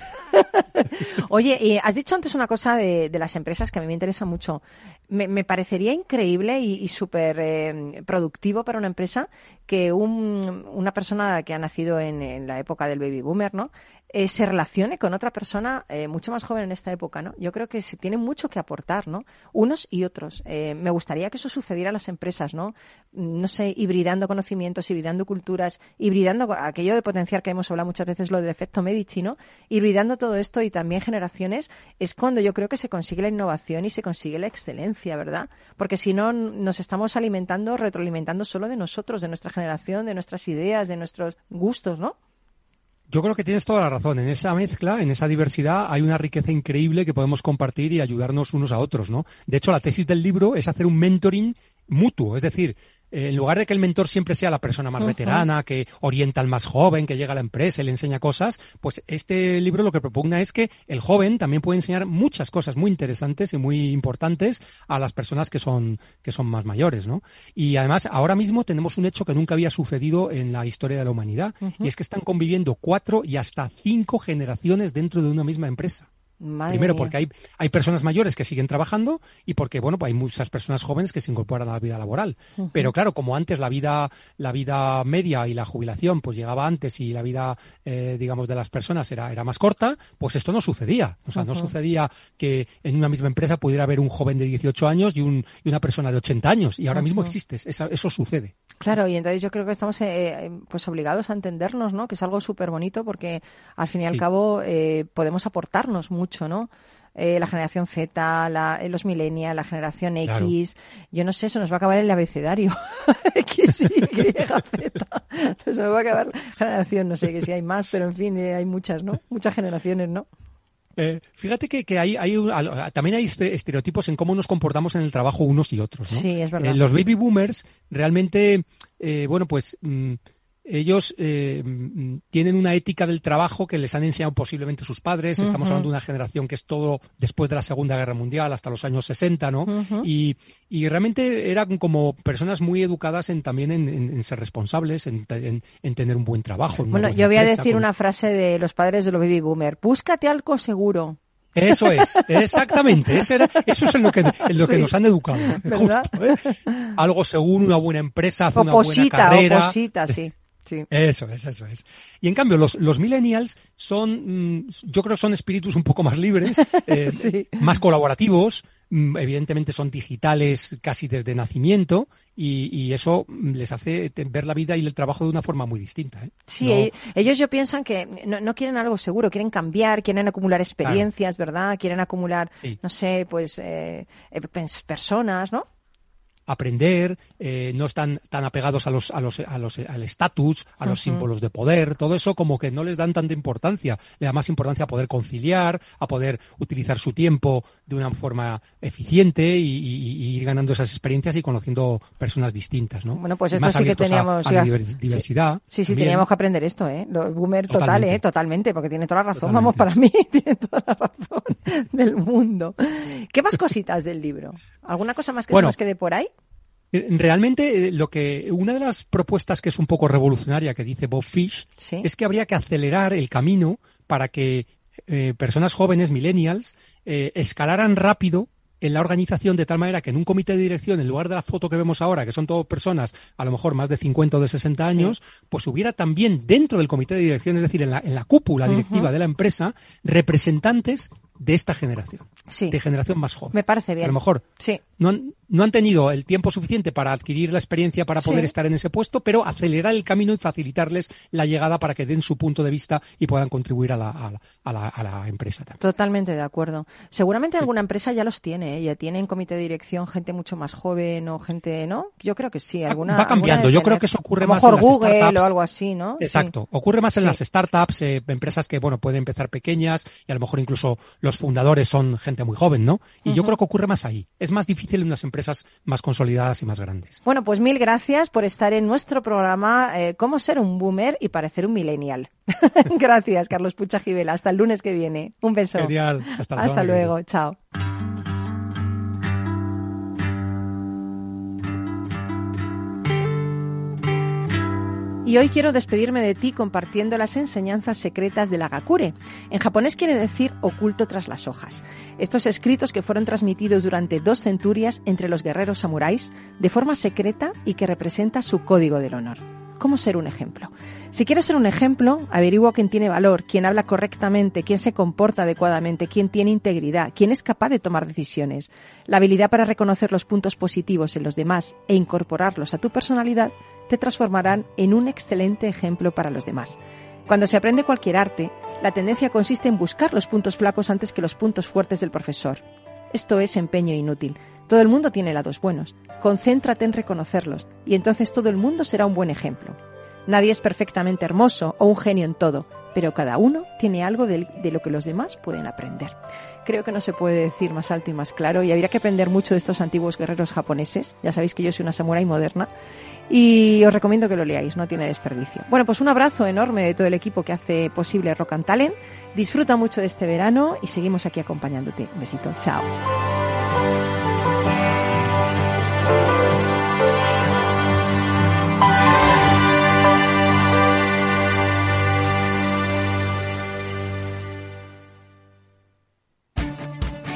Oye, y has dicho antes una cosa de, de las empresas que a mí me interesa mucho. Me, me parecería increíble y, y súper eh, productivo para una empresa que un- una persona que ha nacido en, en la época del baby boomer, ¿no? Eh, se relacione con otra persona eh, mucho más joven en esta época, ¿no? Yo creo que se tiene mucho que aportar, ¿no? Unos y otros. Eh, me gustaría que eso sucediera en las empresas, ¿no? No sé, hibridando conocimientos, hibridando culturas, hibridando aquello de potenciar que hemos hablado muchas veces, lo del efecto Medici, ¿no? Hibridando todo esto y también generaciones es cuando yo creo que se consigue la innovación y se consigue la excelencia, ¿verdad? Porque si no, nos estamos alimentando, retroalimentando solo de nosotros, de nuestra generación, de nuestras ideas, de nuestros gustos, ¿no? Yo creo que tienes toda la razón. En esa mezcla, en esa diversidad, hay una riqueza increíble que podemos compartir y ayudarnos unos a otros, ¿no? De hecho, la tesis del libro es hacer un mentoring mutuo, es decir, en lugar de que el mentor siempre sea la persona más veterana, que orienta al más joven, que llega a la empresa y le enseña cosas, pues este libro lo que propugna es que el joven también puede enseñar muchas cosas muy interesantes y muy importantes a las personas que son, que son más mayores, ¿no? Y además, ahora mismo tenemos un hecho que nunca había sucedido en la historia de la humanidad, y es que están conviviendo cuatro y hasta cinco generaciones dentro de una misma empresa. Madre Primero mía. porque hay, hay personas mayores que siguen trabajando y porque, bueno, pues hay muchas personas jóvenes que se incorporan a la vida laboral. Pero claro, como antes la vida, la vida media y la jubilación pues llegaba antes y la vida, eh, digamos, de las personas era, era más corta, pues esto no sucedía. O sea, no sucedía que en una misma empresa pudiera haber un joven de 18 años y, un, y una persona de 80 años. Y ahora mismo existe, eso, eso sucede. Claro, y entonces yo creo que estamos eh, eh, pues obligados a entendernos, ¿no? Que es algo súper bonito porque al fin y al Sí. cabo eh, podemos aportarnos mucho, ¿no? Eh, la generación Z, la, eh, los millennials, la generación Claro. X, yo no sé, se nos va a acabar el abecedario. X, Y, Z. Se nos va a acabar la generación, no sé que si hay más, pero en fin, eh, hay muchas, ¿no? Muchas generaciones, ¿no? Eh, fíjate que, que hay, hay también hay este- estereotipos en cómo nos comportamos en el trabajo unos y otros, ¿no? Sí, es verdad. Eh, los baby boomers realmente, eh, bueno, pues mm, ellos eh, tienen una ética del trabajo que les han enseñado posiblemente sus padres. Estamos hablando de una generación que es todo después de la Segunda Guerra Mundial, hasta los años 60, ¿no? Y, y realmente eran como personas muy educadas en también en, en- en ser responsables, en, te- en- en tener un buen trabajo. Bueno, yo voy a decir con- una frase de los padres de los baby boomer. Búscate algo seguro. Eso es, exactamente. Era- eso es en lo que, en lo que Sí. nos han educado. ¿eh? Justo, ¿eh? Algo seguro, una buena empresa, hace una buena carrera. oposita, sí. Sí. Eso es, eso es. Y en cambio, los, los millennials son, mm, yo creo que son espíritus un poco más libres, eh, Sí. más colaborativos, mm, evidentemente son digitales casi desde nacimiento y, y eso mm, les hace ver la vida y el trabajo de una forma muy distinta. ¿eh? Sí, No- e- ellos yo piensan que no, no quieren algo seguro, quieren cambiar, quieren acumular experiencias, ¿verdad? Quieren acumular, Sí. no sé, pues eh, eh, personas, ¿no? Aprender, eh, no están tan apegados a los, a los, a los, al estatus, a los símbolos de poder, todo eso como que no les dan tanta importancia. Le da más importancia a poder conciliar, a poder utilizar su tiempo de una forma eficiente y, y- y ir ganando esas experiencias y conociendo personas distintas, ¿no? Bueno, pues esto más sí que a- teníamos a, ya. diversidad. Sí, sí, también. teníamos que aprender esto, ¿eh? Lo- boomer total, Totalmente. ¿eh? Totalmente, porque tiene toda la razón. Vamos, para mí tiene toda la razón del mundo. ¿Qué más cositas del libro? ¿Alguna cosa más que Bueno. se nos quede por ahí? Realmente, eh, lo que una de las propuestas que es un poco revolucionaria que dice Bob Fish Sí. es que habría que acelerar el camino para que eh, personas jóvenes, millennials, eh, escalaran rápido en la organización de tal manera que en un comité de dirección, en lugar de la foto que vemos ahora, que son todas personas a lo mejor más de 50 o de 60 años, pues hubiera también dentro del comité de dirección, es decir, en la, en la cúpula directiva de la empresa, representantes de esta generación, Sí. de generación más joven. Me parece bien. A lo mejor Sí. no han, no han tenido el tiempo suficiente para adquirir la experiencia para poder Sí. estar en ese puesto, pero acelerar el camino y facilitarles la llegada para que den su punto de vista y puedan contribuir a la, a la, a la- a la empresa también. Totalmente de acuerdo. Seguramente alguna empresa ya los tiene, ¿eh? ya tiene en comité de dirección gente mucho más joven o gente, ¿no? Yo creo que sí. Alguna, va cambiando. alguna Yo creo que eso ocurre más en las Google startups. o algo así, ¿no? Exacto. Ocurre más en las startups, eh, empresas que, bueno, pueden empezar pequeñas y a lo mejor incluso los fundadores son gente muy joven, ¿no? Y yo creo que ocurre más ahí. Es más difícil en unas empresas más consolidadas y más grandes. Bueno, pues mil gracias por estar en nuestro programa eh, Cómo ser un boomer y parecer un millennial. gracias, Carlos Pucha Gibela. Hasta el lunes que viene. Un beso. Genial. Hasta Hasta luego. Chao. Y hoy quiero despedirme de ti compartiendo las enseñanzas secretas del Agakure. En japonés quiere decir oculto tras las hojas. Estos escritos que fueron transmitidos durante dos centurias entre los guerreros samuráis de forma secreta y que representa su código del honor. ¿Cómo ser un ejemplo? Si quieres ser un ejemplo, averigua quién tiene valor, quién habla correctamente, quién se comporta adecuadamente, quién tiene integridad, quién es capaz de tomar decisiones. La habilidad para reconocer los puntos positivos en los demás e incorporarlos a tu personalidad te transformarán en un excelente ejemplo para los demás. Cuando se aprende cualquier arte, la tendencia consiste en buscar los puntos flacos antes que los puntos fuertes del profesor. Esto es empeño inútil. Todo el mundo tiene lados buenos. Concéntrate en reconocerlos y entonces todo el mundo será un buen ejemplo. Nadie es perfectamente hermoso o un genio en todo, pero cada uno tiene algo de, lo que los demás pueden aprender. Creo que no se puede decir más alto y más claro y habría que aprender mucho de estos antiguos guerreros japoneses. Ya sabéis que yo soy una samurái moderna y os recomiendo que lo leáis, no tiene desperdicio. Bueno, pues un abrazo enorme de todo el equipo que hace posible Rock and Talent. Disfruta mucho de este verano y seguimos aquí acompañándote. Un besito, chao.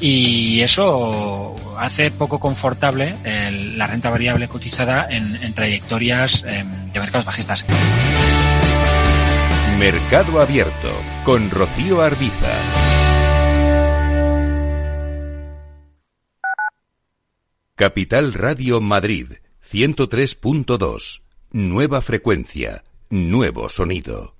Y eso hace poco confortable la renta variable cotizada en, en trayectorias em, de mercados bajistas. Mercado Abierto con Rocío Arbiza. Capital Radio Madrid 103.2. Nueva frecuencia, nuevo sonido.